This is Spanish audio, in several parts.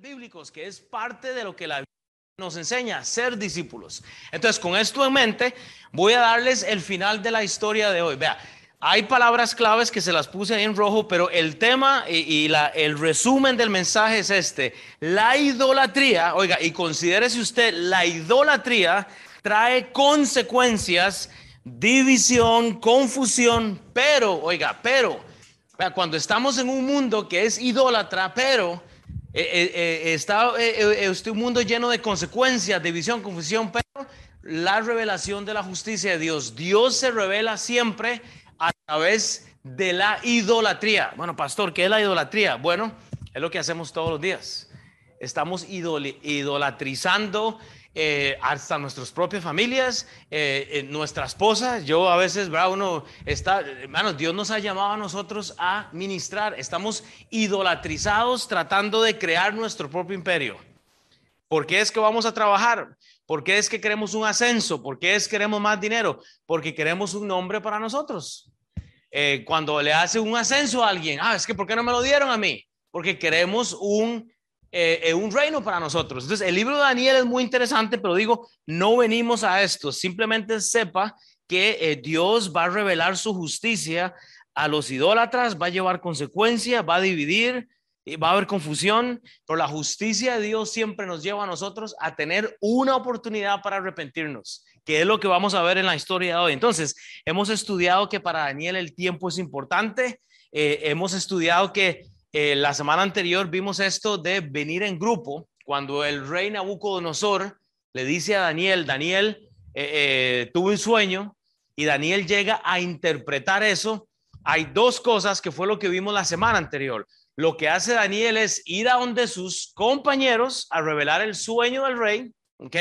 bíblicos, que es parte de lo que la Biblia nos enseña, ser discípulos. Entonces, con esto en mente, voy a darles el final de la historia de hoy. Vea, hay palabras claves que se las puse ahí en rojo, pero el tema y, la, el resumen del mensaje es este. La idolatría, oiga, y considérese usted, la idolatría trae consecuencias, división, confusión, pero, oiga, pero, cuando estamos en un mundo que es idólatra, pero eh, eh, eh, está este un mundo lleno de consecuencias, división, confusión, pero la revelación de la justicia de Dios. Dios se revela siempre a través de la idolatría. Bueno, pastor, ¿qué es la idolatría? Bueno, es lo que hacemos todos los días. Estamos idolatrizando eh, hasta nuestras propias familias, eh, eh, nuestra esposa. Yo a veces, ¿verdad? Uno está, hermanos, Dios nos ha llamado a nosotros a ministrar. Estamos idolatrizados tratando de crear nuestro propio imperio. ¿Por qué es que vamos a trabajar? ¿Por qué es que queremos un ascenso? ¿Por qué es que queremos más dinero? Porque queremos un nombre para nosotros. cuando le hace un ascenso a alguien, ah, es que ¿por qué no me lo dieron a mí? Porque queremos un eh, un reino para nosotros. Entonces, el libro de Daniel es muy interesante, pero digo, no venimos a esto, simplemente sepa que eh, Dios va a revelar su justicia a los idólatras, va a llevar consecuencias, va a dividir, va a haber confusión, pero la justicia de Dios siempre nos lleva a nosotros a tener una oportunidad para arrepentirnos, que es lo que vamos a ver en la historia de hoy. Entonces, hemos estudiado que para Daniel el tiempo es importante, eh, hemos estudiado que eh, la semana anterior vimos esto de venir en grupo, cuando el rey Nabucodonosor le dice a Daniel, Daniel, eh, eh, tuve un sueño y Daniel llega a interpretar eso. Hay dos cosas que fue lo que vimos la semana anterior. Lo que hace Daniel es ir a donde sus compañeros a revelar el sueño del rey, ¿ok?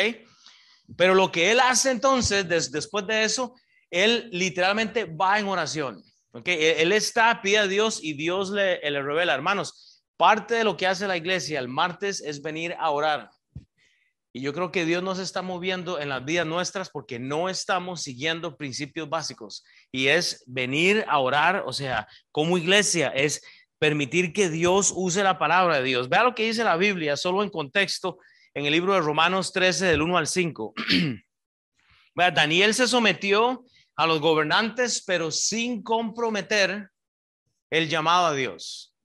Pero lo que él hace entonces, después de eso, él literalmente va en oración. E-, él está, pide a Dios y Dios le, le revela. Hermanos, parte de lo que hace la iglesia el martes es venir a orar. Y yo creo que Dios nos está moviendo en las vidas nuestras porque no estamos siguiendo principios básicos. Y es venir a orar, o sea, como iglesia, es permitir que Dios use la palabra de Dios. Vea lo que dice la Biblia, solo en contexto, en el libro de Romanos 13, del 1 al 5. Vea, Daniel se sometió a los gobernantes, pero sin comprometer el llamado a Dios.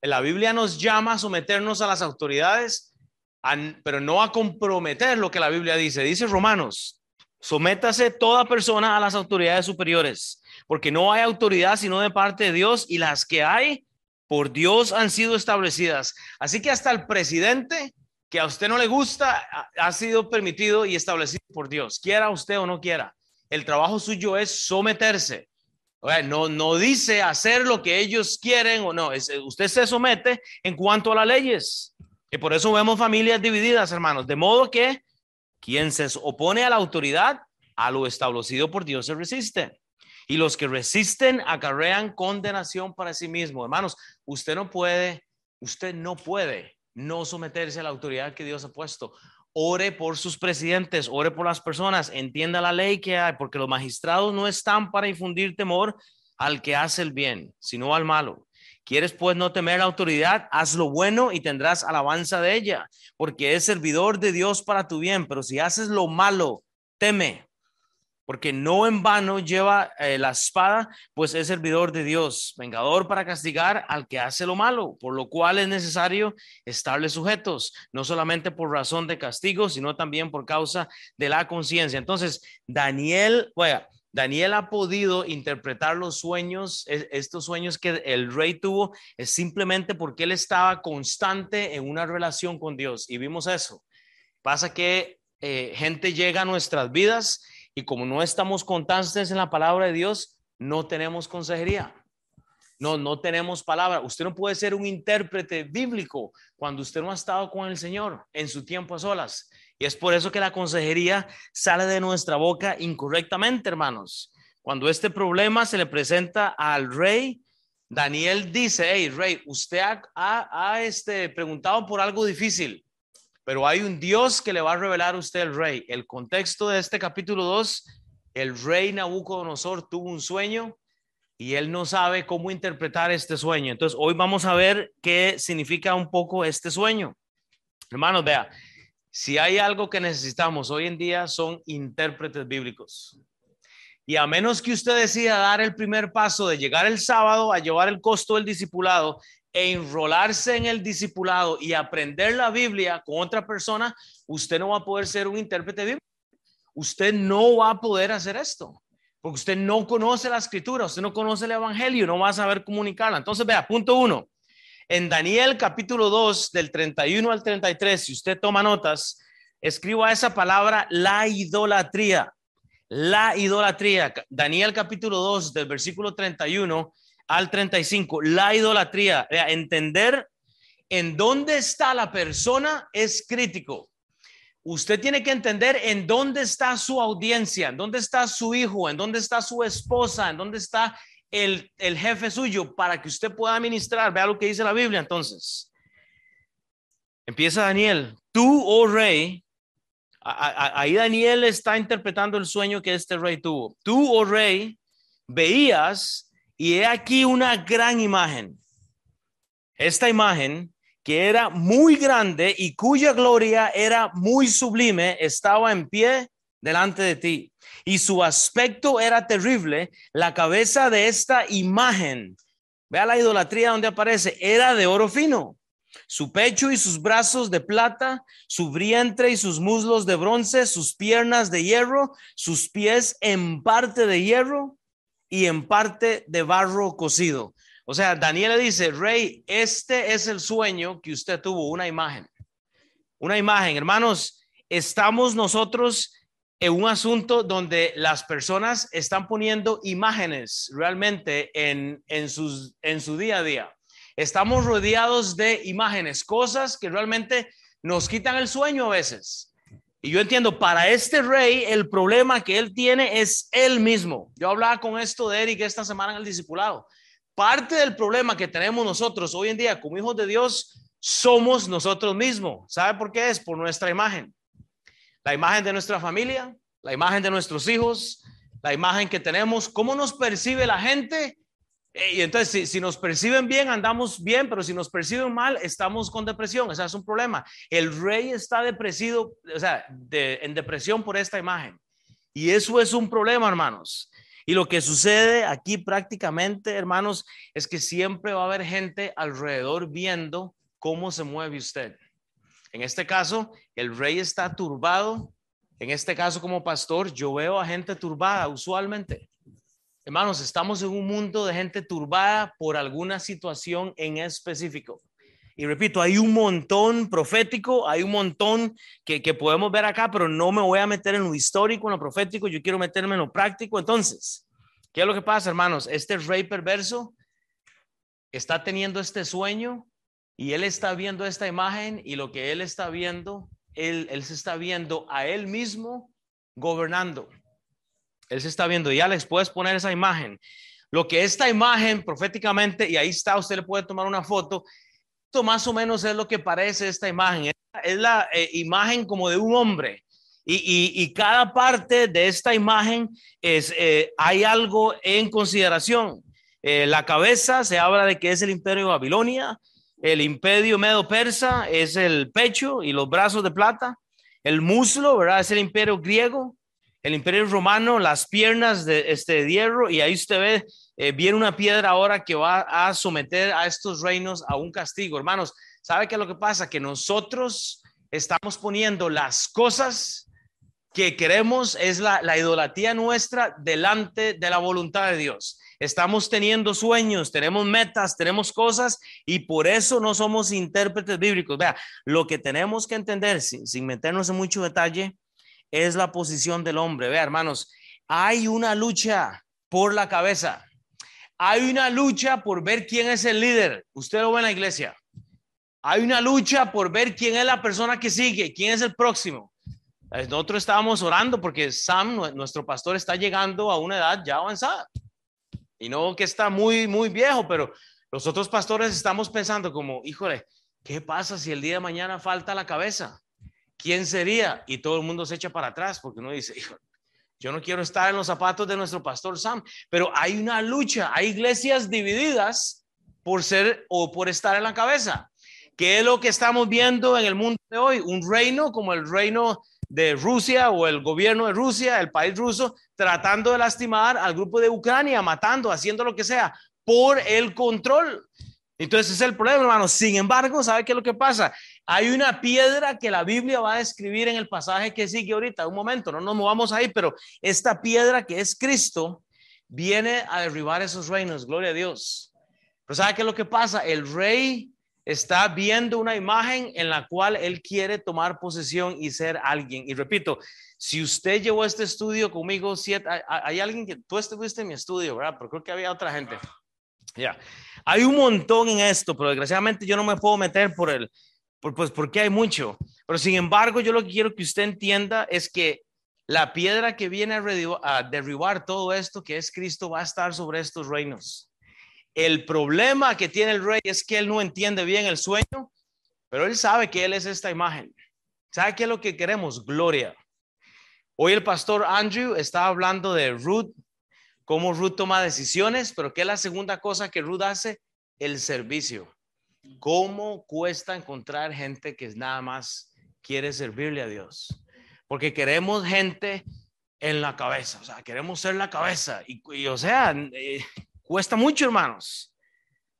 La Biblia nos llama a someternos a las autoridades, pero no a comprometer lo que la Biblia dice. Dice Romanos, sométase toda persona a las autoridades superiores, porque no hay autoridad sino de parte de Dios y las que hay por Dios han sido establecidas. Así que hasta el presidente que a usted no le gusta ha sido permitido y establecido por Dios, quiera usted o no quiera el trabajo suyo es someterse. no, no dice hacer lo que ellos quieren o no, usted se somete en cuanto a las leyes. Y por eso vemos familias divididas, hermanos. De modo que quien se opone a la autoridad, a lo establecido por Dios se resiste. Y los que resisten acarrean condenación para sí mismo. Hermanos, usted no puede, usted no puede no someterse a la autoridad que Dios ha puesto ore por sus presidentes, ore por las personas, entienda la ley que hay, porque los magistrados no están para infundir temor al que hace el bien, sino al malo. ¿Quieres pues no temer la autoridad? Haz lo bueno y tendrás alabanza de ella, porque es servidor de Dios para tu bien, pero si haces lo malo, teme, porque no en vano lleva eh, la espada, pues es servidor de Dios, vengador para castigar al que hace lo malo, por lo cual es necesario estarle sujetos, no solamente por razón de castigo, sino también por causa de la conciencia. Entonces, Daniel, bueno, Daniel ha podido interpretar los sueños, e, estos sueños que el rey tuvo, es simplemente porque él estaba constante en una relación con Dios. Y vimos eso. Pasa que eh, gente llega a nuestras vidas y como no estamos constantes en la palabra de Dios, no tenemos consejería. No, no tenemos palabra. Usted no puede ser un intérprete bíblico cuando usted no ha estado con el Señor en su tiempo a solas. Y es por eso que la consejería sale de nuestra boca incorrectamente, hermanos. Cuando este problema se le presenta al rey, Daniel dice, hey, rey, usted ha, este, preguntado por algo difícil pero hay un Dios que le va a revelar a usted el rey. El contexto de este capítulo 2, el rey Nabucodonosor tuvo un sueño y él no sabe cómo interpretar este sueño. Entonces, hoy vamos a ver qué significa un poco este sueño. Hermanos, vea, si hay algo que necesitamos hoy en día son intérpretes bíblicos. Y a menos que usted decida dar el primer paso de llegar el sábado a llevar el costo del discipulado e enrolarse en el discipulado y aprender la Biblia con otra persona, usted no va a poder ser un intérprete bíblico. Usted no va a poder hacer esto, porque usted no conoce la escritura, usted no conoce el evangelio, no va a saber comunicarla. Entonces, vea, punto uno. En Daniel capítulo 2, del 31 al 33, si usted toma notas, escriba esa palabra, la idolatría. La idolatría. Daniel capítulo 2, del versículo 31 al 35, la idolatría, entender en dónde está la persona es crítico. Usted tiene que entender en dónde está su audiencia, en dónde está su hijo, en dónde está su esposa, en dónde está el, jefe suyo para que usted pueda administrar. Vea lo que dice la Biblia entonces. Empieza Daniel, tú, oh rey, ahí Daniel está interpretando el sueño que este rey tuvo. Tú, oh rey, veías y he aquí una gran imagen. Esta imagen, que era muy grande y cuya gloria era muy sublime, estaba en pie delante de ti. Y su aspecto era terrible. La cabeza de esta imagen, vea la idolatría donde aparece, era de oro fino. Su pecho y sus brazos de plata, su vientre y sus muslos de bronce, sus piernas de hierro, sus pies en parte de hierro y en parte de barro cocido. O sea, Daniel le dice, rey, este es el sueño que usted tuvo, una imagen. Una imagen, hermanos, estamos nosotros en un asunto donde las personas están poniendo imágenes realmente en, en, sus, en su día a día. Estamos rodeados de imágenes, cosas que realmente nos quitan el sueño a veces. Y yo entiendo, para este rey el problema que él tiene es él mismo. Yo hablaba con esto de Eric esta semana en el discipulado. Parte del problema que tenemos nosotros hoy en día como hijos de Dios somos nosotros mismos. ¿Sabe por qué es? Por nuestra imagen. La imagen de nuestra familia, la imagen de nuestros hijos, la imagen que tenemos, cómo nos percibe la gente y entonces, si, nos perciben bien, andamos bien, pero si nos perciben mal, estamos con depresión. Ese es un problema. El rey está depresivo, o sea, en depresión por esta imagen. Y eso es un problema, hermanos. Y lo que sucede aquí prácticamente, hermanos, es que siempre va a haber gente alrededor viendo cómo se mueve usted. En este caso, el rey está turbado. En este caso, como pastor, yo veo a gente turbada usualmente. Hermanos, estamos en un mundo de gente turbada por alguna situación en específico. Y repito, hay un montón profético, hay un montón que, que, podemos ver acá, pero no me voy a meter en lo histórico, en lo profético, yo quiero meterme en lo práctico. Entonces, ¿qué es lo que pasa, hermanos? Este rey perverso está teniendo este sueño y él está viendo esta imagen y lo que él está viendo, él, él se está viendo a él mismo gobernando. Él se está viendo. Ya les puedes poner esa imagen. Lo que esta imagen proféticamente, y ahí está, usted le puede tomar una foto. Esto más o menos es lo que parece esta imagen. Es la eh, imagen como de un hombre. Y, cada parte de esta imagen es, eh, hay algo en consideración. Eh, la cabeza se habla de que es el imperio Babilonia, el imperio medo-persa es el pecho y los brazos de plata, el muslo, ¿verdad? Es el imperio griego, el imperio romano, las piernas de este hierro, y ahí usted ve, eh, viene una piedra ahora que va a someter a estos reinos a un castigo. Hermanos, ¿sabe qué es lo que pasa? Que nosotros estamos poniendo las cosas que queremos, es la, la idolatría nuestra delante de la voluntad de Dios. Estamos teniendo sueños, tenemos metas, tenemos cosas y por eso no somos intérpretes bíblicos. Vea, lo que tenemos que entender, sin, sin meternos en mucho detalle, es la posición del hombre. Vea, hermanos, hay una lucha por la cabeza. Hay una lucha por ver quién es el líder. Usted lo en la iglesia. Hay una lucha por ver quién es la persona que sigue, quién es el próximo. Eh, nosotros estábamos orando porque Sam, nuestro pastor, está llegando a una edad ya avanzada. Y no que está muy, muy viejo, pero los otros pastores estamos pensando como, híjole, ¿qué pasa si el día de mañana falta la cabeza? ¿Quién sería? Y todo el mundo se echa para atrás porque uno dice, hijo, yo no quiero estar en los zapatos de nuestro pastor Sam, pero hay una lucha, hay iglesias divididas por ser o por estar en la cabeza. ¿Qué es lo que estamos viendo en el mundo de hoy? Un reino como el reino de Rusia o el gobierno de Rusia, el país ruso, tratando de lastimar al grupo de Ucrania, matando, haciendo lo que sea, por el control. Entonces es el problema, hermano. Sin embargo, ¿sabe qué es lo que pasa? Hay una piedra que la Biblia va a describir en el pasaje que sigue ahorita. Un momento, no nos movamos ahí, pero esta piedra que es Cristo viene a derribar esos reinos. Gloria a Dios. Pero ¿sabe qué es lo que pasa? El rey está viendo una imagen en la cual él quiere tomar posesión y ser alguien. Y repito, si usted llevó este estudio conmigo, siete, hay, alguien que tú estuviste en mi estudio, ¿verdad? Pero creo que había otra gente. Ya, hay un montón en esto, pero desgraciadamente yo no me puedo meter por el, pues porque hay mucho. Pero sin embargo, yo lo que quiero que usted entienda es que la piedra que viene a derribar todo esto, que es Cristo, va a estar sobre estos reinos. El problema que tiene el rey es que él no entiende bien el sueño, pero él sabe que él es esta imagen. ¿Sabe qué es lo que queremos? Gloria. Hoy el pastor Andrew estaba hablando de Ruth, cómo Ruth toma decisiones, pero ¿qué es la segunda cosa que Ruth hace? El servicio. ¿Cómo cuesta encontrar gente que nada más quiere servirle a Dios? Porque queremos gente en la cabeza, o sea, queremos ser la cabeza. Y, o sea, eh, Cuesta mucho, hermanos.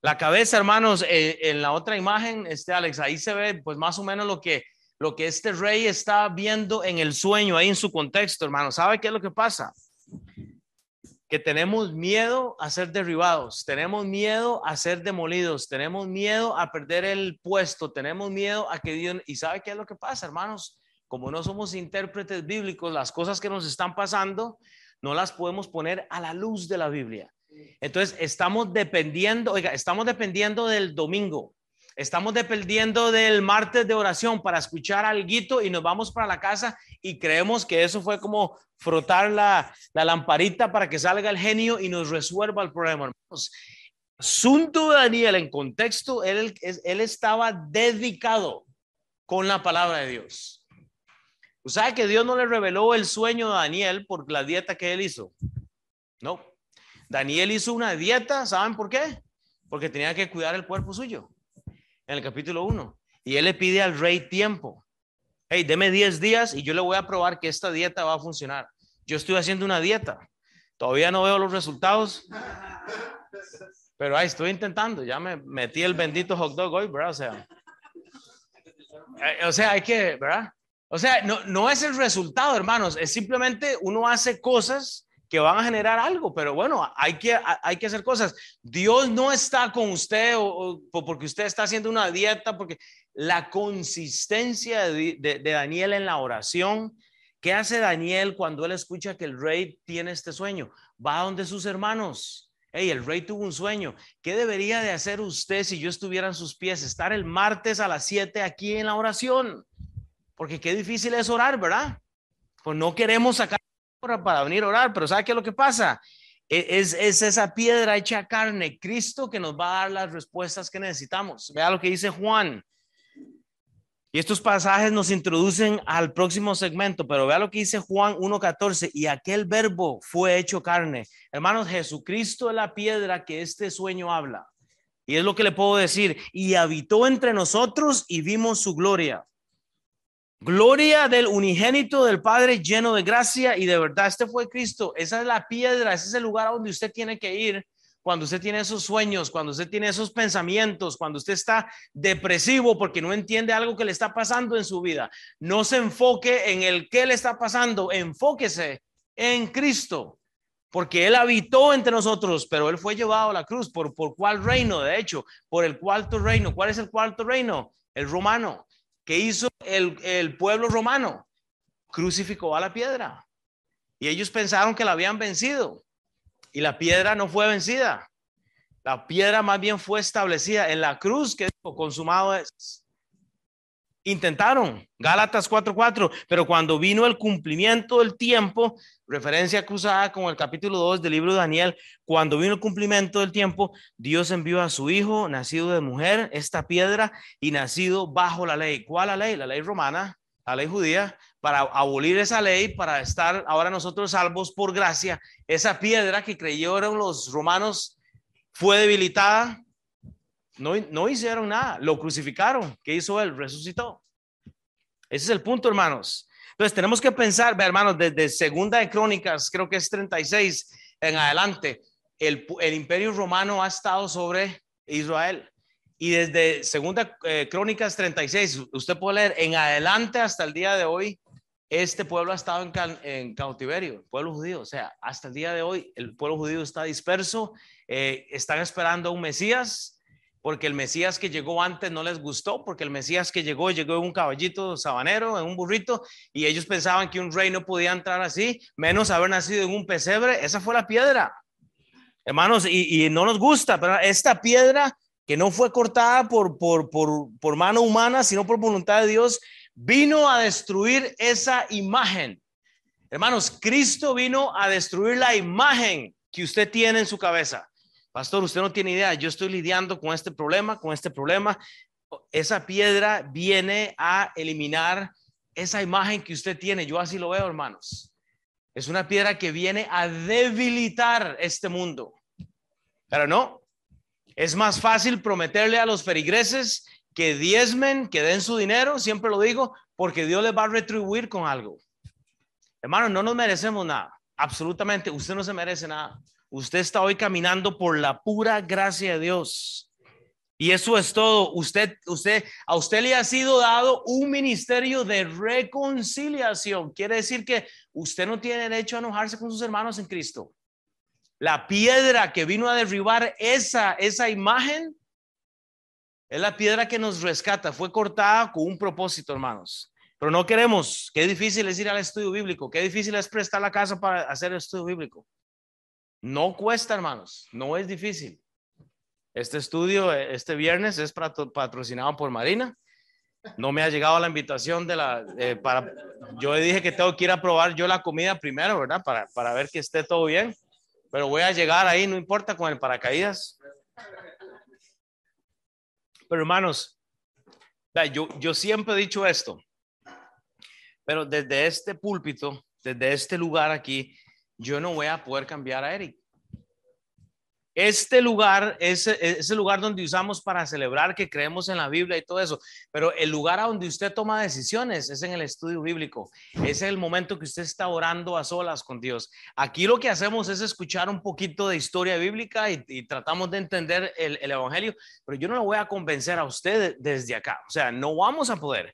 La cabeza, hermanos, eh, en la otra imagen, este Alex, ahí se ve pues más o menos lo que, lo que este rey está viendo en el sueño, ahí en su contexto, hermanos. ¿Sabe qué es lo que pasa? Que tenemos miedo a ser derribados, tenemos miedo a ser demolidos, tenemos miedo a perder el puesto, tenemos miedo a que Dios... ¿Y sabe qué es lo que pasa, hermanos? Como no somos intérpretes bíblicos, las cosas que nos están pasando no las podemos poner a la luz de la Biblia. Entonces, estamos dependiendo, oiga, estamos dependiendo del domingo. Estamos dependiendo del martes de oración para escuchar algo y nos vamos para la casa y creemos que eso fue como frotar la, lamparita para que salga el genio y nos resuelva el problema. Hermanos, Asunto de Daniel en contexto, él, estaba dedicado con la palabra de Dios. ¿O sea que Dios no le reveló el sueño a Daniel por la dieta que él hizo? No. Daniel hizo una dieta, ¿saben por qué? Porque tenía que cuidar el cuerpo suyo. En el capítulo 1. Y él le pide al rey tiempo. Hey, deme 10 días y yo le voy a probar que esta dieta va a funcionar. Yo estoy haciendo una dieta. Todavía no veo los resultados. Pero ahí estoy intentando. Ya me metí el bendito hot dog hoy, ¿verdad? O sea, eh, o sea, hay que, ¿verdad? O sea, no, no es el resultado, hermanos. Es simplemente uno hace cosas que van a generar algo, pero bueno, hay que, hay que hacer cosas. Dios no está con usted o, porque usted está haciendo una dieta, porque la consistencia de, Daniel en la oración, ¿qué hace Daniel cuando él escucha que el rey tiene este sueño? Va a donde sus hermanos. Hey, el rey tuvo un sueño. ¿Qué debería de hacer usted si yo estuviera en sus pies? Estar el martes a las 7 aquí en la oración. Porque qué difícil es orar, ¿verdad? Pues no queremos sacar para venir a orar, pero ¿sabe qué es lo que pasa? E, es, es, esa piedra hecha carne, Cristo, que nos va a dar las respuestas que necesitamos. Vea lo que dice Juan. Y estos pasajes nos introducen al próximo segmento, pero vea lo que dice Juan 1.14, y aquel verbo fue hecho carne. Hermanos, Jesucristo es la piedra que este sueño habla. Y es lo que le puedo decir, y habitó entre nosotros y vimos su gloria Gloria del unigénito del Padre lleno de gracia y de verdad. Este fue Cristo. Esa es la piedra, ese es el lugar donde usted tiene que ir cuando usted tiene esos sueños, cuando usted tiene esos pensamientos, cuando usted está depresivo porque no entiende algo que le está pasando en su vida. No se enfoque en el que le está pasando, enfóquese en Cristo, porque Él habitó entre nosotros, pero Él fue llevado a la cruz. ¿Por, por cuál reino? De hecho, por el cuarto reino. ¿Cuál es el cuarto reino? El romano. ¿Qué hizo el, pueblo romano? Crucificó a la piedra. Y ellos pensaron que la habían vencido. Y la piedra no fue vencida. La piedra más bien fue establecida en la cruz que dijo, consumado es. Intentaron, Gálatas 4:4, pero cuando vino el cumplimiento del tiempo, referencia cruzada con el capítulo 2 del libro de Daniel, cuando vino el cumplimiento del tiempo, Dios envió a su hijo, nacido de mujer, esta piedra, y nacido bajo la ley. ¿Cuál la ley? La ley romana, la ley judía, para abolir esa ley, para estar ahora nosotros salvos por gracia. Esa piedra que creyeron los romanos fue debilitada, no, no hicieron nada, lo crucificaron. ¿Qué hizo él? Resucitó. Ese es el punto, hermanos. Entonces tenemos que pensar, hermanos, desde Segunda de Crónicas, creo que es 36 en adelante, el, el imperio romano ha estado sobre Israel. Y desde Segunda eh, Crónicas 36, usted puede leer en adelante hasta el día de hoy, este pueblo ha estado en, cautiverio, el pueblo judío. O sea, hasta el día de hoy el pueblo judío está disperso, eh, están esperando a un Mesías, porque el Mesías que llegó antes no les gustó, porque el Mesías que llegó llegó en un caballito sabanero, en un burrito, y ellos pensaban que un rey no podía entrar así, menos haber nacido en un pesebre. Esa fue la piedra. Hermanos, y, y no nos gusta, pero esta piedra que no fue cortada por, por, por, por mano humana, sino por voluntad de Dios, vino a destruir esa imagen. Hermanos, Cristo vino a destruir la imagen que usted tiene en su cabeza. Pastor, usted no tiene idea, yo estoy lidiando con este problema, con este problema. Esa piedra viene a eliminar esa imagen que usted tiene. Yo así lo veo, hermanos. Es una piedra que viene a debilitar este mundo. Pero no, es más fácil prometerle a los ferigreses que diezmen, que den su dinero, siempre lo digo, porque Dios les va a retribuir con algo. Hermano, no nos merecemos nada, absolutamente, usted no se merece nada. Usted está hoy caminando por la pura gracia de Dios. Y eso es todo. Usted, usted, a usted le ha sido dado un ministerio de reconciliación. Quiere decir que usted no tiene derecho a enojarse con sus hermanos en Cristo. La piedra que vino a derribar esa, esa imagen es la piedra que nos rescata. Fue cortada con un propósito, hermanos. Pero no queremos. Qué difícil es ir al estudio bíblico. Qué difícil es prestar la casa para hacer el estudio bíblico. No cuesta, hermanos. No es difícil. Este estudio, este viernes, es patrocinado por Marina. No me ha llegado la invitación de la, eh, para, yo dije que tengo que ir a probar yo la comida primero, ¿verdad? Para, para ver que esté todo bien. Pero voy a llegar ahí, no importa con el paracaídas. Pero hermanos, yo, yo siempre he dicho esto, pero desde este púlpito, desde este lugar aquí, yo no voy a poder cambiar a Eric. Este lugar es, el lugar donde usamos para celebrar que creemos en la Biblia y todo eso, pero el lugar a donde usted toma decisiones es en el estudio bíblico. Es el momento que usted está orando a solas con Dios. Aquí lo que hacemos es escuchar un poquito de historia bíblica y, tratamos de entender el, el, Evangelio, pero yo no lo voy a convencer a usted desde acá. O sea, no vamos a poder.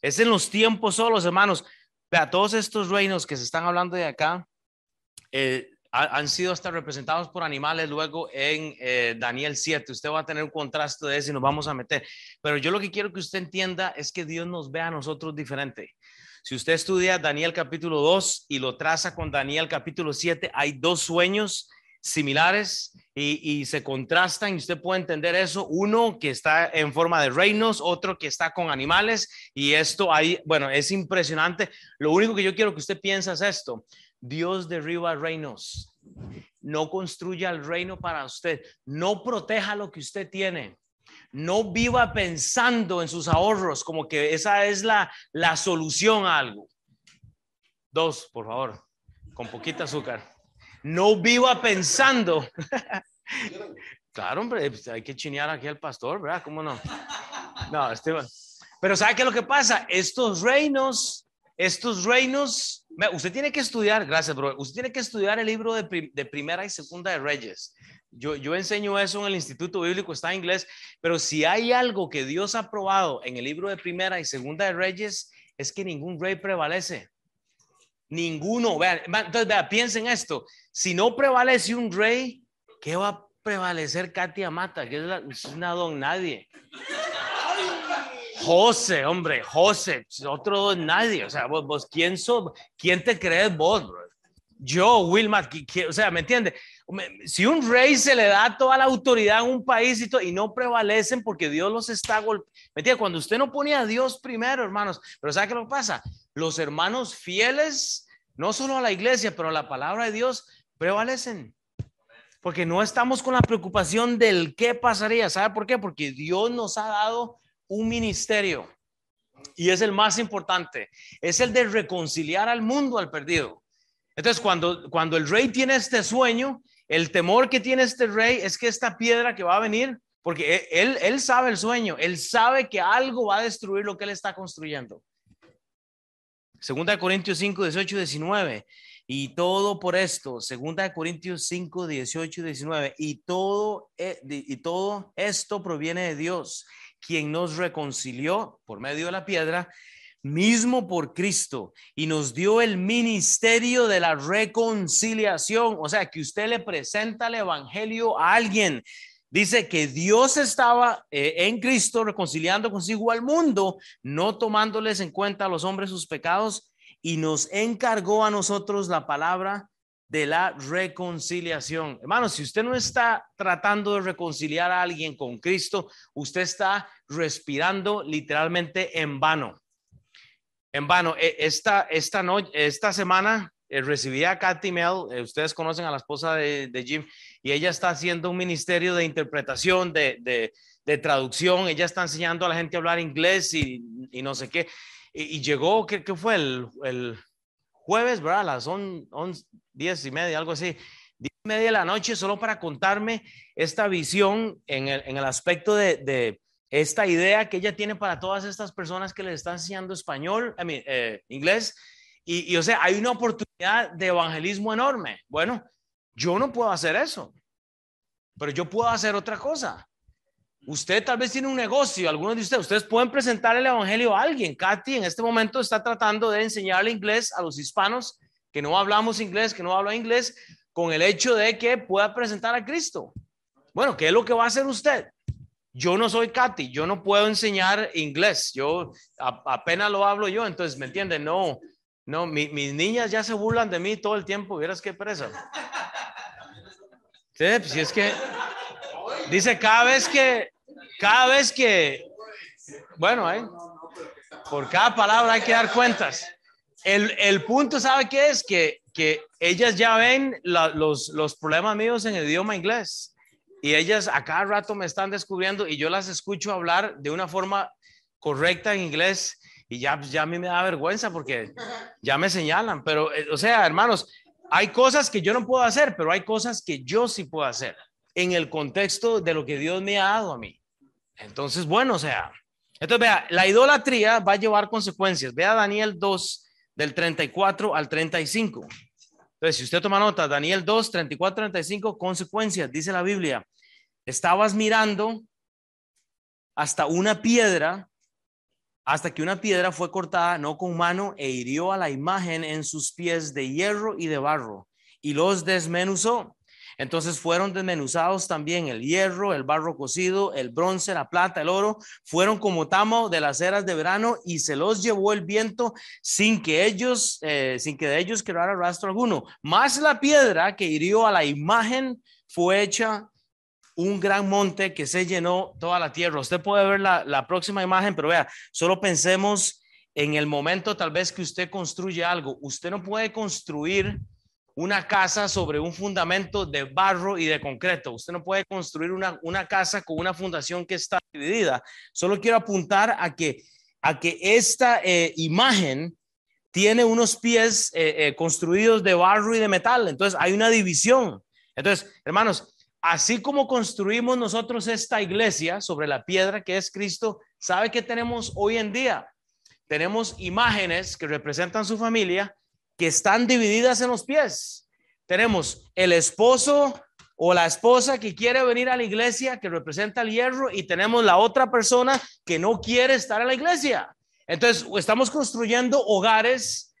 Es en los tiempos solos, hermanos. Vea, todos estos reinos que se están hablando de acá, eh, han sido hasta representados por animales luego en eh, Daniel 7. Usted va a tener un contraste de eso y nos vamos a meter. Pero yo lo que quiero que usted entienda es que Dios nos ve a nosotros diferente. Si usted estudia Daniel capítulo 2 y lo traza con Daniel capítulo 7, hay dos sueños similares y, y, se contrastan y usted puede entender eso. Uno que está en forma de reinos, otro que está con animales y esto ahí, bueno, es impresionante. Lo único que yo quiero que usted piense es esto. Dios derriba reinos. No construya el reino para usted. No proteja lo que usted tiene. No viva pensando en sus ahorros como que esa es la, la solución a algo. Dos, por favor, con poquita azúcar. No viva pensando. claro, hombre, pues, hay que chinear aquí al pastor, ¿verdad? ¿Cómo no? No, Esteban. Pero ¿sabe qué es lo que pasa? Estos reinos, estos reinos Usted tiene que estudiar, gracias, bro. Usted tiene que estudiar el libro de, de primera y segunda de Reyes. Yo, yo, enseño eso en el Instituto Bíblico, está en inglés, pero si hay algo que Dios ha probado en el libro de primera y segunda de Reyes, es que ningún rey prevalece. Ninguno. Vean, entonces, vean, piensen esto. Si no prevalece un rey, ¿qué va a prevalecer Katia Mata? Que es, la, es nadie. José, hombre, José, otro nadie. O sea, vos, vos ¿quién sos? ¿Quién te crees vos, bro? Yo, Wilma, o sea, ¿me entiende? Si un rey se le da toda la autoridad en un país y, y no prevalecen porque Dios los está golpeando. ¿Me entiende? Cuando usted no ponía a Dios primero, hermanos, pero ¿sabe qué lo pasa? Los hermanos fieles, no solo a la iglesia, pero a la palabra de Dios, prevalecen. Porque no estamos con la preocupación del qué pasaría. ¿Sabe por qué? Porque Dios nos ha dado un ministerio y es el más importante, es el de reconciliar al mundo al perdido. Entonces, cuando, cuando el rey tiene este sueño, el temor que tiene este rey es que esta piedra que va a venir porque e, él, él sabe el sueño, él sabe que algo va a destruir lo que él está construyendo. Segunda de Corintios 5, 18 y 19. Y todo por esto, segunda de Corintios 5, 18 y 19. Y todo, eh, y todo esto proviene de Dios, quien nos reconcilió por medio de la piedra mismo por Cristo y nos dio el ministerio de la reconciliación, o sea, que usted le presenta el Evangelio a alguien. Dice que Dios estaba eh, en Cristo reconciliando consigo al mundo, no tomándoles en cuenta a los hombres sus pecados y nos encargó a nosotros la palabra de la reconciliación. Hermano, si usted no está tratando de reconciliar a alguien con Cristo, usted está respirando literalmente en vano en vano. E, esta, esta, noche, esta semana eh, recibí a Katy Mel, eh, ustedes conocen a la esposa de, Jim, y ella está haciendo un ministerio de interpretación, de, traducción, ella está enseñando a la gente a hablar inglés y, no sé qué. Y, llegó, ¿qué, fue? El, jueves, ¿verdad? Las 11, diez y media, algo así. Diez y media de la noche, solo para contarme esta visión en el, en el aspecto de esta idea que ella tiene para todas estas personas que le están enseñando español, eh, inglés, y, o sea, hay una oportunidad de evangelismo enorme. Bueno, yo no puedo hacer eso, pero yo puedo hacer otra cosa. Usted tal vez tiene un negocio, algunos de ustedes, ustedes pueden presentar el evangelio a alguien. Katy en este momento está tratando de enseñarle inglés a los hispanos que no hablamos inglés, que no hablan inglés, con el hecho de que pueda presentar a Cristo. Bueno, ¿qué es lo que va a hacer usted? yo no soy Katy, yo no puedo enseñar inglés, yo apenas lo hablo yo, entonces, ¿me entienden? No, no, mis niñas ya se burlan de mí todo el tiempo, vieras qué presa. Sí, pues si es que, dice, cada vez que, cada vez que, bueno, ¿eh? por cada palabra hay que dar cuentas. El, el punto, ¿sabe qué es? Que, que ellas ya ven los, los problemas míos en el idioma inglés y ellas a cada rato me están descubriendo y yo las escucho hablar de una forma correcta en inglés y ya, pues, ya a mí me da vergüenza porque ya me señalan, pero eh, o sea, hermanos, hay cosas que yo no puedo hacer, pero hay cosas que yo sí puedo hacer en el contexto de lo que Dios me ha dado a mí. Entonces, bueno, o sea, entonces vea, la idolatría va a llevar consecuencias. Vea Daniel 2 del 34 al 35. Entonces, si usted toma nota, Daniel 2, 34, 35, consecuencias, dice la Biblia, estabas mirando hasta una piedra, hasta que una piedra fue cortada, no con mano, e hirió a la imagen en sus pies de hierro y de barro, y los desmenuzó. Entonces fueron desmenuzados también el hierro, el barro cocido, el bronce, la plata, el oro, fueron como tamo de las eras de verano y se los llevó el viento sin que ellos, eh, sin que de ellos quedara rastro alguno. Más la piedra que hirió a la imagen fue hecha un gran monte que se llenó toda la tierra. Usted puede ver la, la próxima imagen, pero vea, solo pensemos en el momento tal vez que usted construye algo. Usted no puede construir una casa sobre un fundamento de barro y de concreto. Usted no puede construir una, una casa con una fundación que está dividida. Solo quiero apuntar a que, a que esta eh, imagen tiene unos pies eh, eh, construidos de barro y de metal. Entonces hay una división. Entonces, hermanos, así como construimos nosotros esta iglesia sobre la piedra que es Cristo, ¿sabe qué tenemos hoy en día? Tenemos imágenes que representan su familia que están divididas en los pies. Tenemos el esposo o la esposa que quiere venir a la iglesia, que representa el hierro, y tenemos la otra persona que no quiere estar en la iglesia. Entonces, estamos construyendo hogares,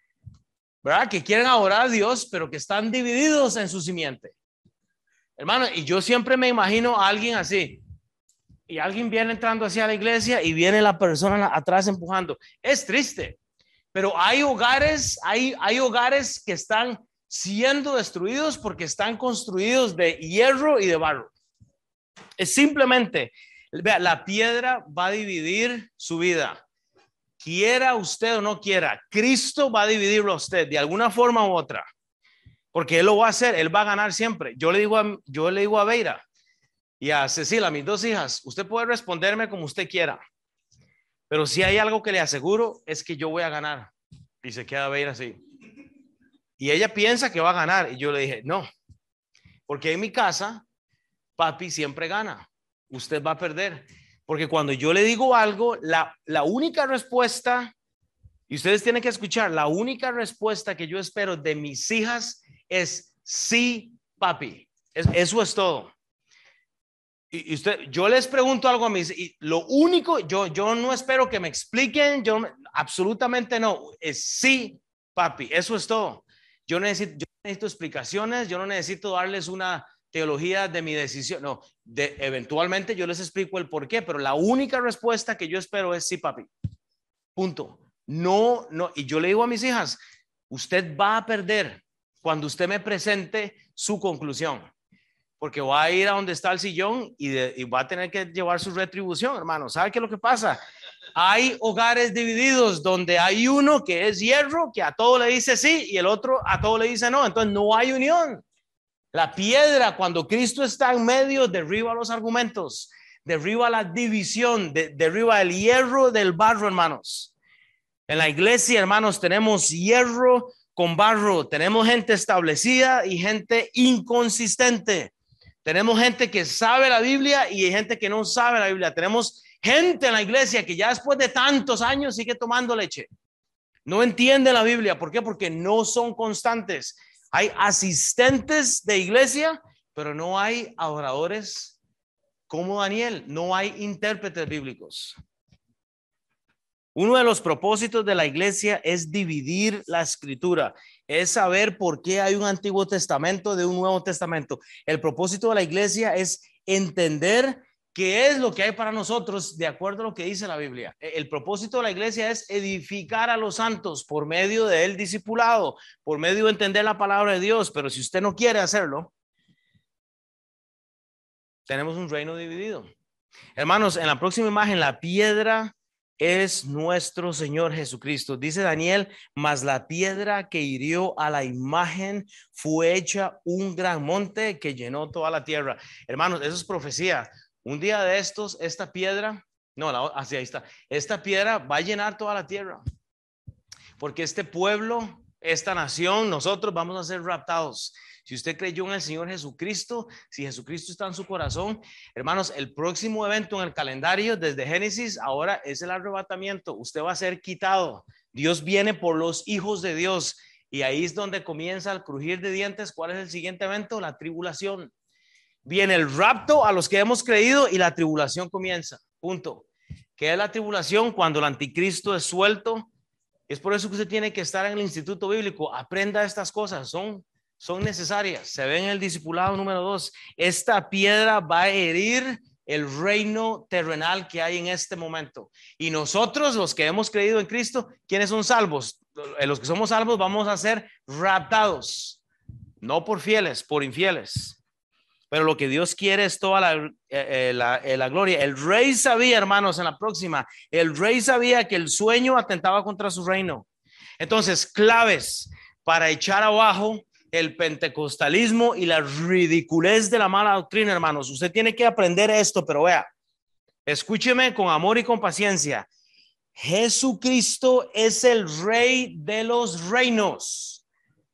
¿verdad? Que quieren adorar a Dios, pero que están divididos en su simiente. Hermano, y yo siempre me imagino a alguien así. Y alguien viene entrando hacia la iglesia y viene la persona atrás empujando. Es triste. Pero hay hogares, hay, hay hogares que están siendo destruidos porque están construidos de hierro y de barro. Es simplemente, vea, la piedra va a dividir su vida. Quiera usted o no quiera, Cristo va a dividirlo a usted de alguna forma u otra. Porque Él lo va a hacer, Él va a ganar siempre. Yo le digo a, yo le digo a Beira y a Cecilia, mis dos hijas, usted puede responderme como usted quiera. Pero si hay algo que le aseguro es que yo voy a ganar. Y se queda a ver así. Y ella piensa que va a ganar. Y yo le dije, no, porque en mi casa, papi siempre gana. usted va a perder. Porque cuando yo le digo algo, la, la única respuesta, y ustedes tienen que escuchar, la única respuesta que yo espero de mis hijas es sí, papi. eso es todo. Y, usted, yo les pregunto algo a mis, y lo único, yo, yo no espero que me expliquen, yo absolutamente no, es sí, papi, eso es todo. Yo necesito, yo necesito explicaciones, yo no necesito darles una teología de mi decisión. No, de, eventualmente yo les explico el por qué, pero la única respuesta que yo espero es sí, papi. Punto. No, no. Y yo le digo a mis hijas, usted va a perder cuando usted me presente su conclusión, porque va a ir a donde está el sillón y, y va a tener que llevar su retribución, hermano. ¿Sabe qué es lo que pasa? Hay hogares divididos donde hay uno que es hierro, que a todo le dice sí, y el otro a todo le dice no. Entonces no hay unión. La piedra, cuando Cristo está en medio, derriba los argumentos, derriba la división, derriba el hierro del barro, hermanos. En la iglesia, hermanos, tenemos hierro con barro, tenemos gente establecida y gente inconsistente. Tenemos gente que sabe la Biblia y gente que no sabe la Biblia. Tenemos gente en la iglesia que ya después de tantos años sigue tomando leche. No entiende la Biblia. ¿Por qué? Porque no son constantes. Hay asistentes de iglesia, pero no hay adoradores como Daniel, no hay intérpretes bíblicos. Uno de los propósitos de la iglesia es dividir la escritura, es saber por qué hay un Antiguo Testamento de un Nuevo Testamento. El propósito de la iglesia es entender ¿Qué es lo que hay para nosotros de acuerdo a lo que dice la Biblia? E, el propósito de la iglesia es edificar a los santos por medio del discipulado, por medio de entender la palabra de Dios, pero si usted no quiere hacerlo, tenemos un reino dividido. Hermanos, en la próxima imagen, la piedra es nuestro Señor Jesucristo. Dice Daniel, mas la piedra que hirió a la imagen fue hecha un gran monte que llenó toda la tierra. Hermanos, eso es profecía. Un día de estos, esta piedra, no, así ahí está, esta piedra va a llenar toda la tierra. Porque este pueblo, esta nación, nosotros vamos a ser raptados. Si usted creyó en el Señor Jesucristo, si Jesucristo está en su corazón, hermanos, el próximo evento en el calendario desde Génesis ahora es el arrebatamiento. Usted va a ser quitado. Dios viene por los hijos de Dios. Y ahí es donde comienza el crujir de dientes. ¿Cuál es el siguiente evento? La tribulación. Viene el rapto a los que hemos creído y la tribulación comienza. Punto. ¿Qué es la tribulación? Cuando el anticristo es suelto. Es por eso que usted tiene que estar en el instituto bíblico. Aprenda estas cosas. Son, son necesarias. Se ve en el discipulado número dos. Esta piedra va a herir el reino terrenal que hay en este momento. Y nosotros, los que hemos creído en Cristo, ¿quiénes son salvos? Los que somos salvos vamos a ser raptados. No por fieles, por infieles. Pero lo que Dios quiere es toda la, eh, eh, eh, la, gloria. El rey sabía, hermanos, en la próxima, el rey sabía que el sueño atentaba contra su reino. Entonces, claves para echar abajo el pentecostalismo y la ridiculez de la mala doctrina, hermanos. Usted tiene que aprender esto, pero vea, escúcheme con amor y con paciencia. Jesucristo es el rey de los reinos.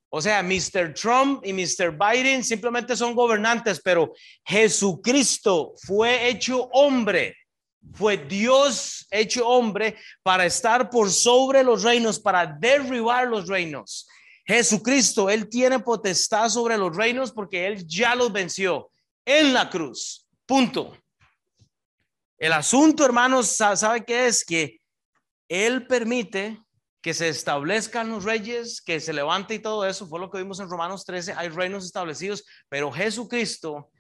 O sea, Mr. Trump y Mr. Biden simplemente son gobernantes, pero Jesucristo fue hecho hombre, fue Dios hecho hombre para estar por sobre los reinos, para derribar los reinos. Jesucristo, Él tiene potestad sobre los reinos porque Él ya los venció en la cruz. Punto. El asunto, hermanos, ¿sabe qué es? Que Él permite que se establezcan los reyes, que se levante y todo eso, fue lo que vimos en Romanos 13, hay reinos establecidos, pero Jesucristo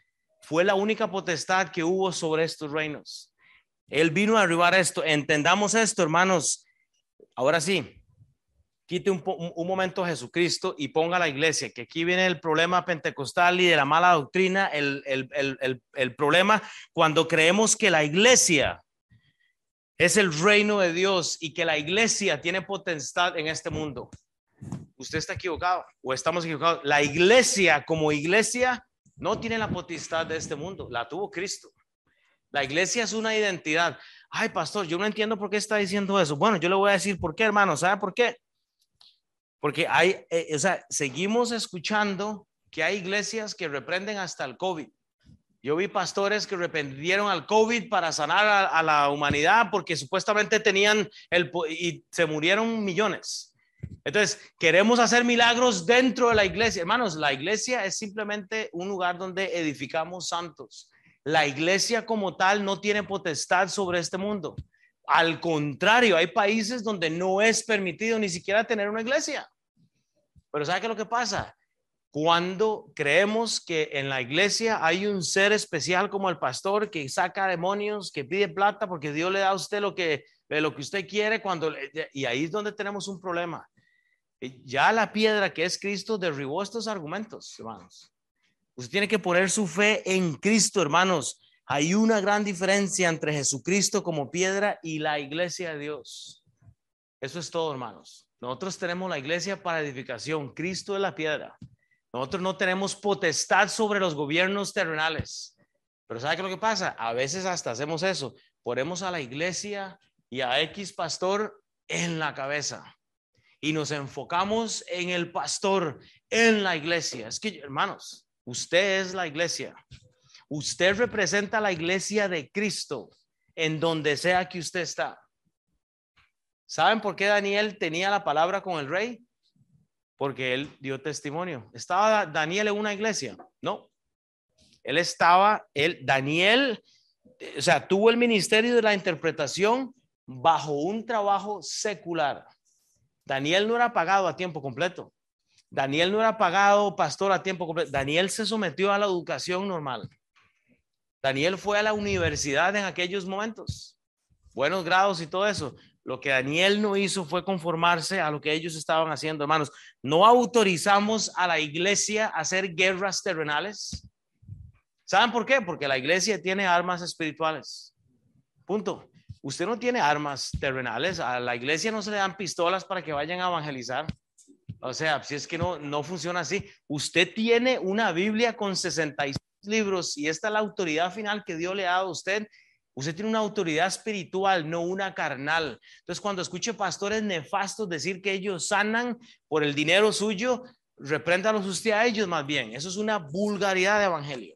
fue la única potestad que hubo sobre estos reinos. Él vino a arribar esto, entendamos esto, hermanos. Ahora sí, quite un, momento a Jesucristo y ponga la iglesia, que aquí viene el problema pentecostal y de la mala doctrina, el, el problema cuando creemos que la iglesia es el reino de Dios y que la iglesia tiene potestad en este mundo. Usted está equivocado o estamos equivocados. La iglesia como iglesia no tiene la potestad de este mundo, la tuvo Cristo. La iglesia es una identidad. Ay, pastor, yo no entiendo por qué está diciendo eso. Bueno, yo le voy a decir por qué, hermano. ¿Sabe por qué? Porque hay, eh, o sea, seguimos escuchando que hay iglesias que reprenden hasta el COVID. Yo vi pastores que arrepentieron al COVID para sanar a, la humanidad porque supuestamente tenían el y se murieron millones. Entonces, queremos hacer milagros dentro de la iglesia. Hermanos, la iglesia es simplemente un lugar donde edificamos santos. La iglesia como tal no tiene potestad sobre este mundo. Al contrario, hay países donde no es permitido ni siquiera tener una iglesia. Pero ¿sabe qué es lo que pasa? Cuando creemos que en la iglesia hay un ser especial como el pastor que saca demonios, que pide plata porque Dios le da a usted lo que, lo que usted quiere, cuando, y ahí es donde tenemos un problema. Ya la piedra que es Cristo derribó estos argumentos, hermanos. Usted tiene que poner su fe en Cristo, hermanos. Hay una gran diferencia entre Jesucristo como piedra y la iglesia de Dios. Eso es todo, hermanos. Nosotros tenemos la iglesia para edificación. Cristo es la piedra. Nosotros no tenemos potestad sobre los gobiernos terrenales. Pero ¿sabe qué es lo que pasa? A veces hasta hacemos eso. Ponemos a la iglesia y a X pastor en la cabeza. Y nos enfocamos en el pastor, en la iglesia. Es que, hermanos, usted es la iglesia. Usted representa la iglesia de Cristo en donde sea que usted está. ¿Saben por qué Daniel tenía la palabra con el rey? porque él dio testimonio. ¿Estaba Daniel en una iglesia? No. Él estaba, él, Daniel, eh, o sea, tuvo el ministerio de la interpretación bajo un trabajo secular. Daniel no era pagado a tiempo completo. Daniel no era pagado pastor a tiempo completo. Daniel se sometió a la educación normal. Daniel fue a la universidad en aquellos momentos, buenos grados y todo eso. Lo que Daniel no hizo fue conformarse a lo que ellos estaban haciendo, hermanos. No autorizamos a la iglesia a hacer guerras terrenales. ¿Saben por qué? Porque la iglesia tiene armas espirituales. Punto. Usted no tiene armas terrenales. A la iglesia no se le dan pistolas para que vayan a evangelizar. O sea, si es que no, no funciona así. Usted tiene una Biblia con 66 libros y esta es la autoridad final que Dios le ha dado a usted Usted tiene una autoridad espiritual, no una carnal. Entonces, cuando escuche pastores nefastos decir que ellos sanan por el dinero suyo, repréndalos usted a ellos más bien. Eso es una vulgaridad de evangelio.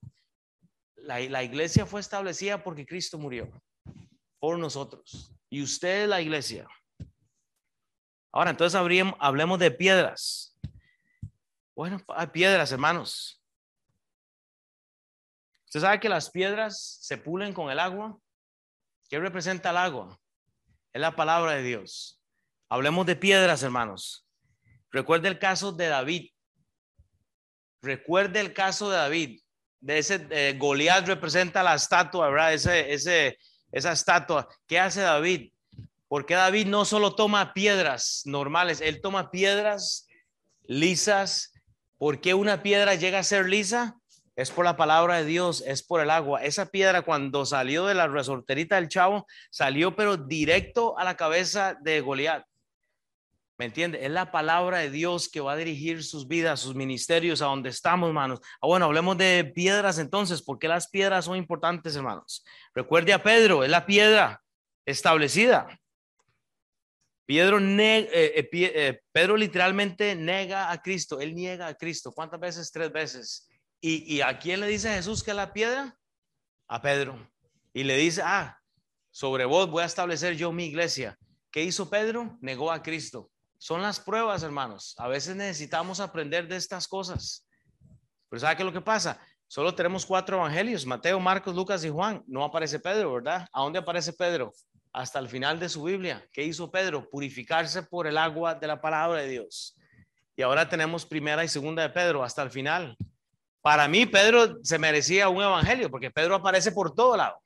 La, la iglesia fue establecida porque Cristo murió por nosotros. Y usted es la iglesia. Ahora, entonces hablemos de piedras. Bueno, hay piedras, hermanos. Usted sabe que las piedras se pulen con el agua. ¿Qué representa el agua? Es la palabra de Dios. Hablemos de piedras, hermanos. Recuerde el caso de David. Recuerde el caso de David. De ese Goliat representa la estatua, ¿verdad? Ese, esa estatua. ¿Qué hace David? Porque David no solo toma piedras normales, él toma piedras lisas. ¿Por qué una piedra llega a ser lisa? Es por la palabra de Dios, es por el agua. Esa piedra cuando salió de la resorterita del chavo, salió pero directo a la cabeza de Goliat. ¿Me entiende? Es la palabra de Dios que va a dirigir sus vidas, sus ministerios, a donde estamos, hermanos. Ah, bueno, hablemos de piedras entonces. ¿Por qué las piedras son importantes, hermanos? Recuerde a Pedro, es la piedra establecida. Pedro, eh, eh, eh, Pedro literalmente nega a Cristo, él niega a Cristo. ¿Cuántas veces? Tres veces. ¿Y, a quién le dice Jesús que la piedra? A Pedro. Y le dice, ah, sobre vos voy a establecer yo mi iglesia. ¿Qué hizo Pedro? Negó a Cristo. Son las pruebas, hermanos. A veces necesitamos aprender de estas cosas. Pero ¿sabe qué lo que pasa? Solo tenemos cuatro evangelios, Mateo, Marcos, Lucas y Juan. No aparece Pedro, ¿verdad? ¿A dónde aparece Pedro? Hasta el final de su Biblia. ¿Qué hizo Pedro? Purificarse por el agua de la palabra de Dios. Y ahora tenemos primera y segunda de Pedro hasta el final. Para mí, Pedro se merecía un evangelio, porque Pedro aparece por todo lado.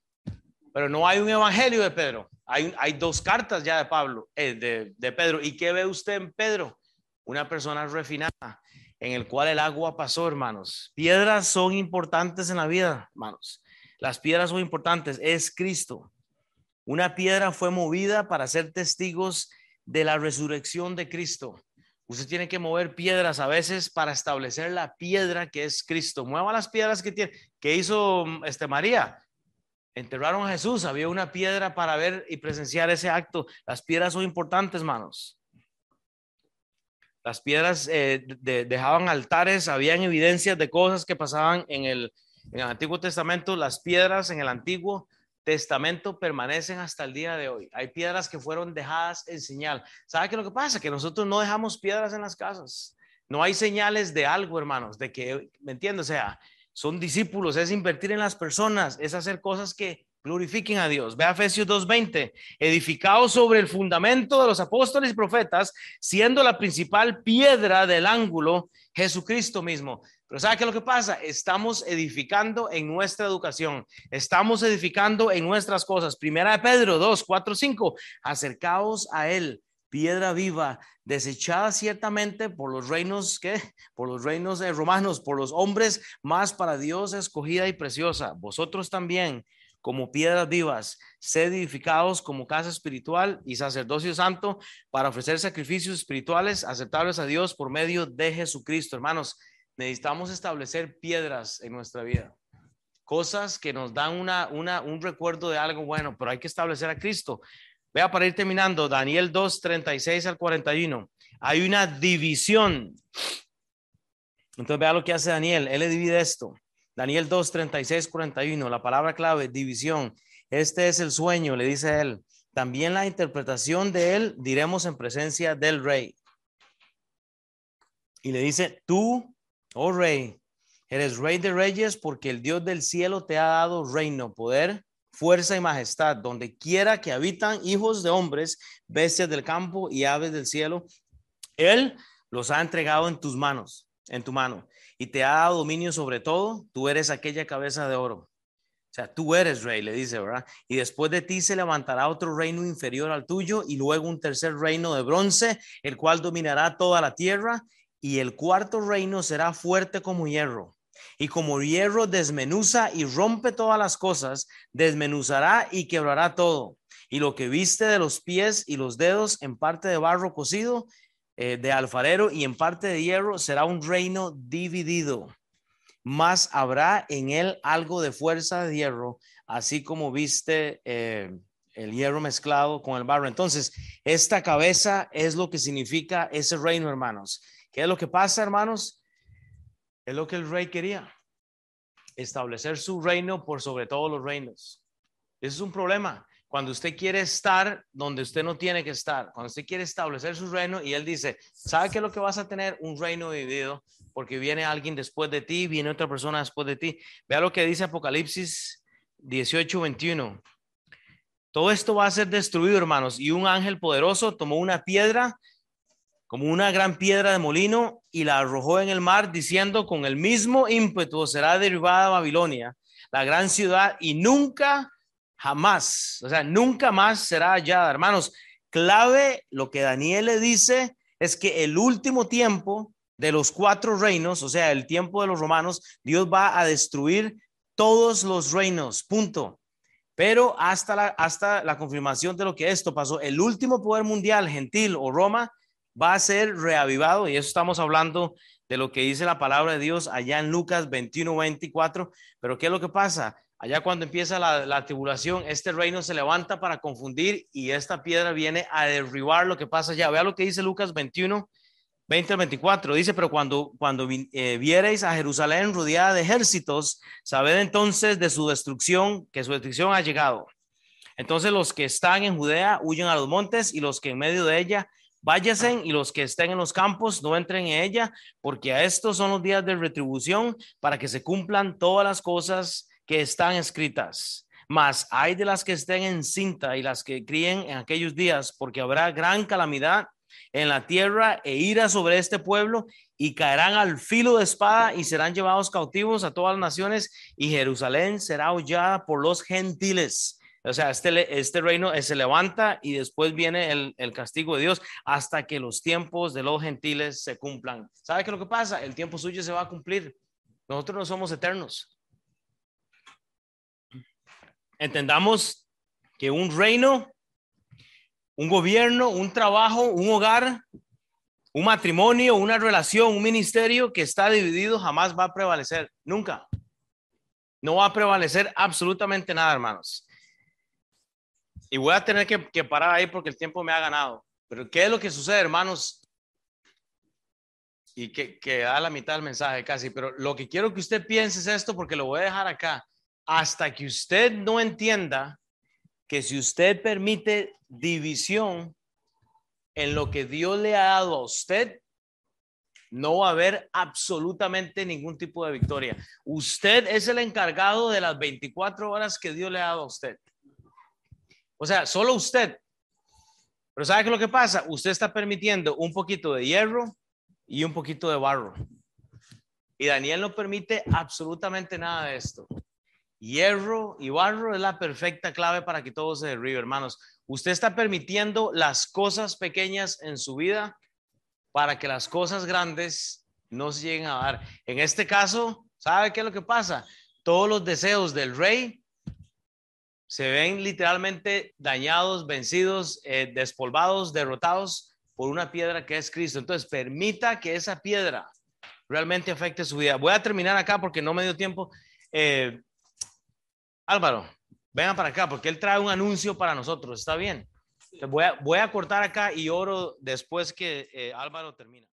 Pero no hay un evangelio de Pedro. Hay, hay dos cartas ya de Pablo, eh, de, de Pedro. ¿Y qué ve usted en Pedro? Una persona refinada, en el cual el agua pasó, hermanos. Piedras son importantes en la vida, hermanos. Las piedras son importantes. Es Cristo. Una piedra fue movida para ser testigos de la resurrección de Cristo. Usted tiene que mover piedras a veces para establecer la piedra que es Cristo. Mueva las piedras que tiene. ¿Qué hizo mm, este María? Enterraron a Jesús. Había una piedra para ver y presenciar ese acto. Las piedras son importantes, manos. Las piedras eh, dejaban altares, habían evidencias de cosas que pasaban En el Antiguo Testamento, las piedras en el Antiguo Testamento permanecen hasta el día de hoy. Hay piedras que fueron dejadas en señal. ¿Sabe qué lo que pasa? Que nosotros no dejamos piedras en las casas. No hay señales de algo, hermanos, de que, ¿me entiendes? O sea, son discípulos, es invertir en las personas, es hacer cosas que glorifiquen a Dios. Ve a Efesios 2.20, edificado sobre el fundamento de los apóstoles y profetas, siendo la principal piedra del ángulo Jesucristo mismo. Pero ¿sabe qué es lo que pasa? Estamos edificando en nuestra educación, estamos edificando en nuestras cosas. Primera de Pedro 2, 4, 5, acercaos a Él, piedra viva, desechada ciertamente por los reinos, ¿qué? Por los reinos de romanos, por los hombres, más para Dios escogida y preciosa. Vosotros también, como piedras vivas, sed edificados como casa espiritual y sacerdocio santo para ofrecer sacrificios espirituales aceptables a Dios por medio de Jesucristo. Hermanos, necesitamos establecer piedras en nuestra vida. Cosas que nos dan una, una, un recuerdo de algo bueno, pero hay que establecer a Cristo. Vea para ir terminando, Daniel 2, 36 al 41. Hay una división. Entonces vea lo que hace Daniel. Él le divide esto. Daniel 2, 36, 41. La palabra clave, división. Este es el sueño, le dice él. También la interpretación de él diremos en presencia del rey. Y le dice, tú Oh rey, eres rey de reyes porque el Dios del cielo te ha dado reino, poder, fuerza y majestad, donde quiera que habitan hijos de hombres, bestias del campo y aves del cielo. Él los ha entregado en tus manos, en tu mano, y te ha dado dominio sobre todo. Tú eres aquella cabeza de oro. O sea, tú eres rey, le dice, ¿verdad? Y después de ti se levantará otro reino inferior al tuyo y luego un tercer reino de bronce, el cual dominará toda la tierra y el cuarto reino será fuerte como hierro. Y como hierro desmenuza y rompe todas las cosas, desmenuzará y quebrará todo. Y lo que viste de los pies y los dedos en parte de barro cocido, eh, de alfarero y en parte de hierro, será un reino dividido. Más habrá en él algo de fuerza de hierro, así como viste eh, el hierro mezclado con el barro. Entonces, esta cabeza es lo que significa ese reino, hermanos ¿Qué es lo que pasa, hermanos? Es lo que el rey quería. Establecer su reino por sobre todos los reinos. Ese es un problema. Cuando usted quiere estar donde usted no tiene que estar, cuando usted quiere establecer su reino y él dice, ¿sabe qué es lo que vas a tener? Un reino dividido, porque viene alguien después de ti, viene otra persona después de ti. Vea lo que dice Apocalipsis 18, 21. Todo esto va a ser destruido, hermanos, y un ángel poderoso tomó una piedra como una gran piedra de molino y la arrojó en el mar, diciendo, con el mismo ímpetu será derribada Babilonia, la gran ciudad, y nunca, jamás, o sea, nunca más será hallada. Hermanos, clave lo que Daniel le dice es que el último tiempo de los cuatro reinos, o sea, el tiempo de los romanos, Dios va a destruir todos los reinos, punto. Pero hasta la, hasta la confirmación de lo que esto pasó, el último poder mundial, gentil o Roma, va a ser reavivado y eso estamos hablando de lo que dice la palabra de Dios allá en Lucas 21, 24. Pero ¿qué es lo que pasa? Allá cuando empieza la, tribulación, este reino se levanta para confundir y esta piedra viene a derribar lo que pasa allá. Vea lo que dice Lucas 21, 20 al 24. Dice, pero cuando, cuando eh, viereis a Jerusalén rodeada de ejércitos, sabed entonces de su destrucción, que su destrucción ha llegado. Entonces los que están en Judea huyen a los montes y los que en medio de ella Váyanse y los que estén en los campos no entren en ella, porque a estos son los días de retribución para que se cumplan todas las cosas que están escritas. Mas hay de las que estén en cinta y las que críen en aquellos días, porque habrá gran calamidad en la tierra e ira sobre este pueblo y caerán al filo de espada y serán llevados cautivos a todas las naciones y Jerusalén será hollada por los gentiles o sea, este, este reino eh, se levanta y después viene el, el, castigo de Dios hasta que los tiempos de los gentiles se cumplan. ¿Sabe qué lo que pasa? El tiempo suyo se va a cumplir. Nosotros no somos eternos. Entendamos que un reino, un gobierno, un trabajo, un hogar, un matrimonio, una relación, un ministerio que está dividido jamás va a prevalecer. Nunca. No va a prevalecer absolutamente nada, hermanos. Y voy a tener que, parar ahí porque el tiempo me ha ganado. Pero ¿qué es lo que sucede, hermanos? y que, que da la mitad del mensaje casi, pero lo que quiero que usted piense es esto porque lo voy a dejar acá. Hasta que usted no entienda que si usted permite división en lo que Dios le ha dado a usted, no va a haber absolutamente ningún tipo de victoria. Usted es el encargado de las 24 horas que Dios le ha dado a usted. O sea, solo usted. Pero ¿sabe qué es lo que pasa? Usted está permitiendo un poquito de hierro y un poquito de barro. Y Daniel no permite absolutamente nada de esto. Hierro y barro es la perfecta clave para que todo se derribe, hermanos. Usted está permitiendo las cosas pequeñas en su vida para que las cosas grandes no se lleguen a dar. En este caso, ¿sabe qué es lo que pasa? Todos los deseos del rey se ven literalmente dañados, vencidos, eh, despolvados, derrotados por una piedra que es Cristo. Entonces, permita que esa piedra realmente afecte su vida. Voy a terminar acá porque no me dio tiempo. Eh, Álvaro, venga para acá porque él trae un anuncio para nosotros. ¿Está bien? Voy a, voy a cortar acá y oro después que eh, Álvaro termina.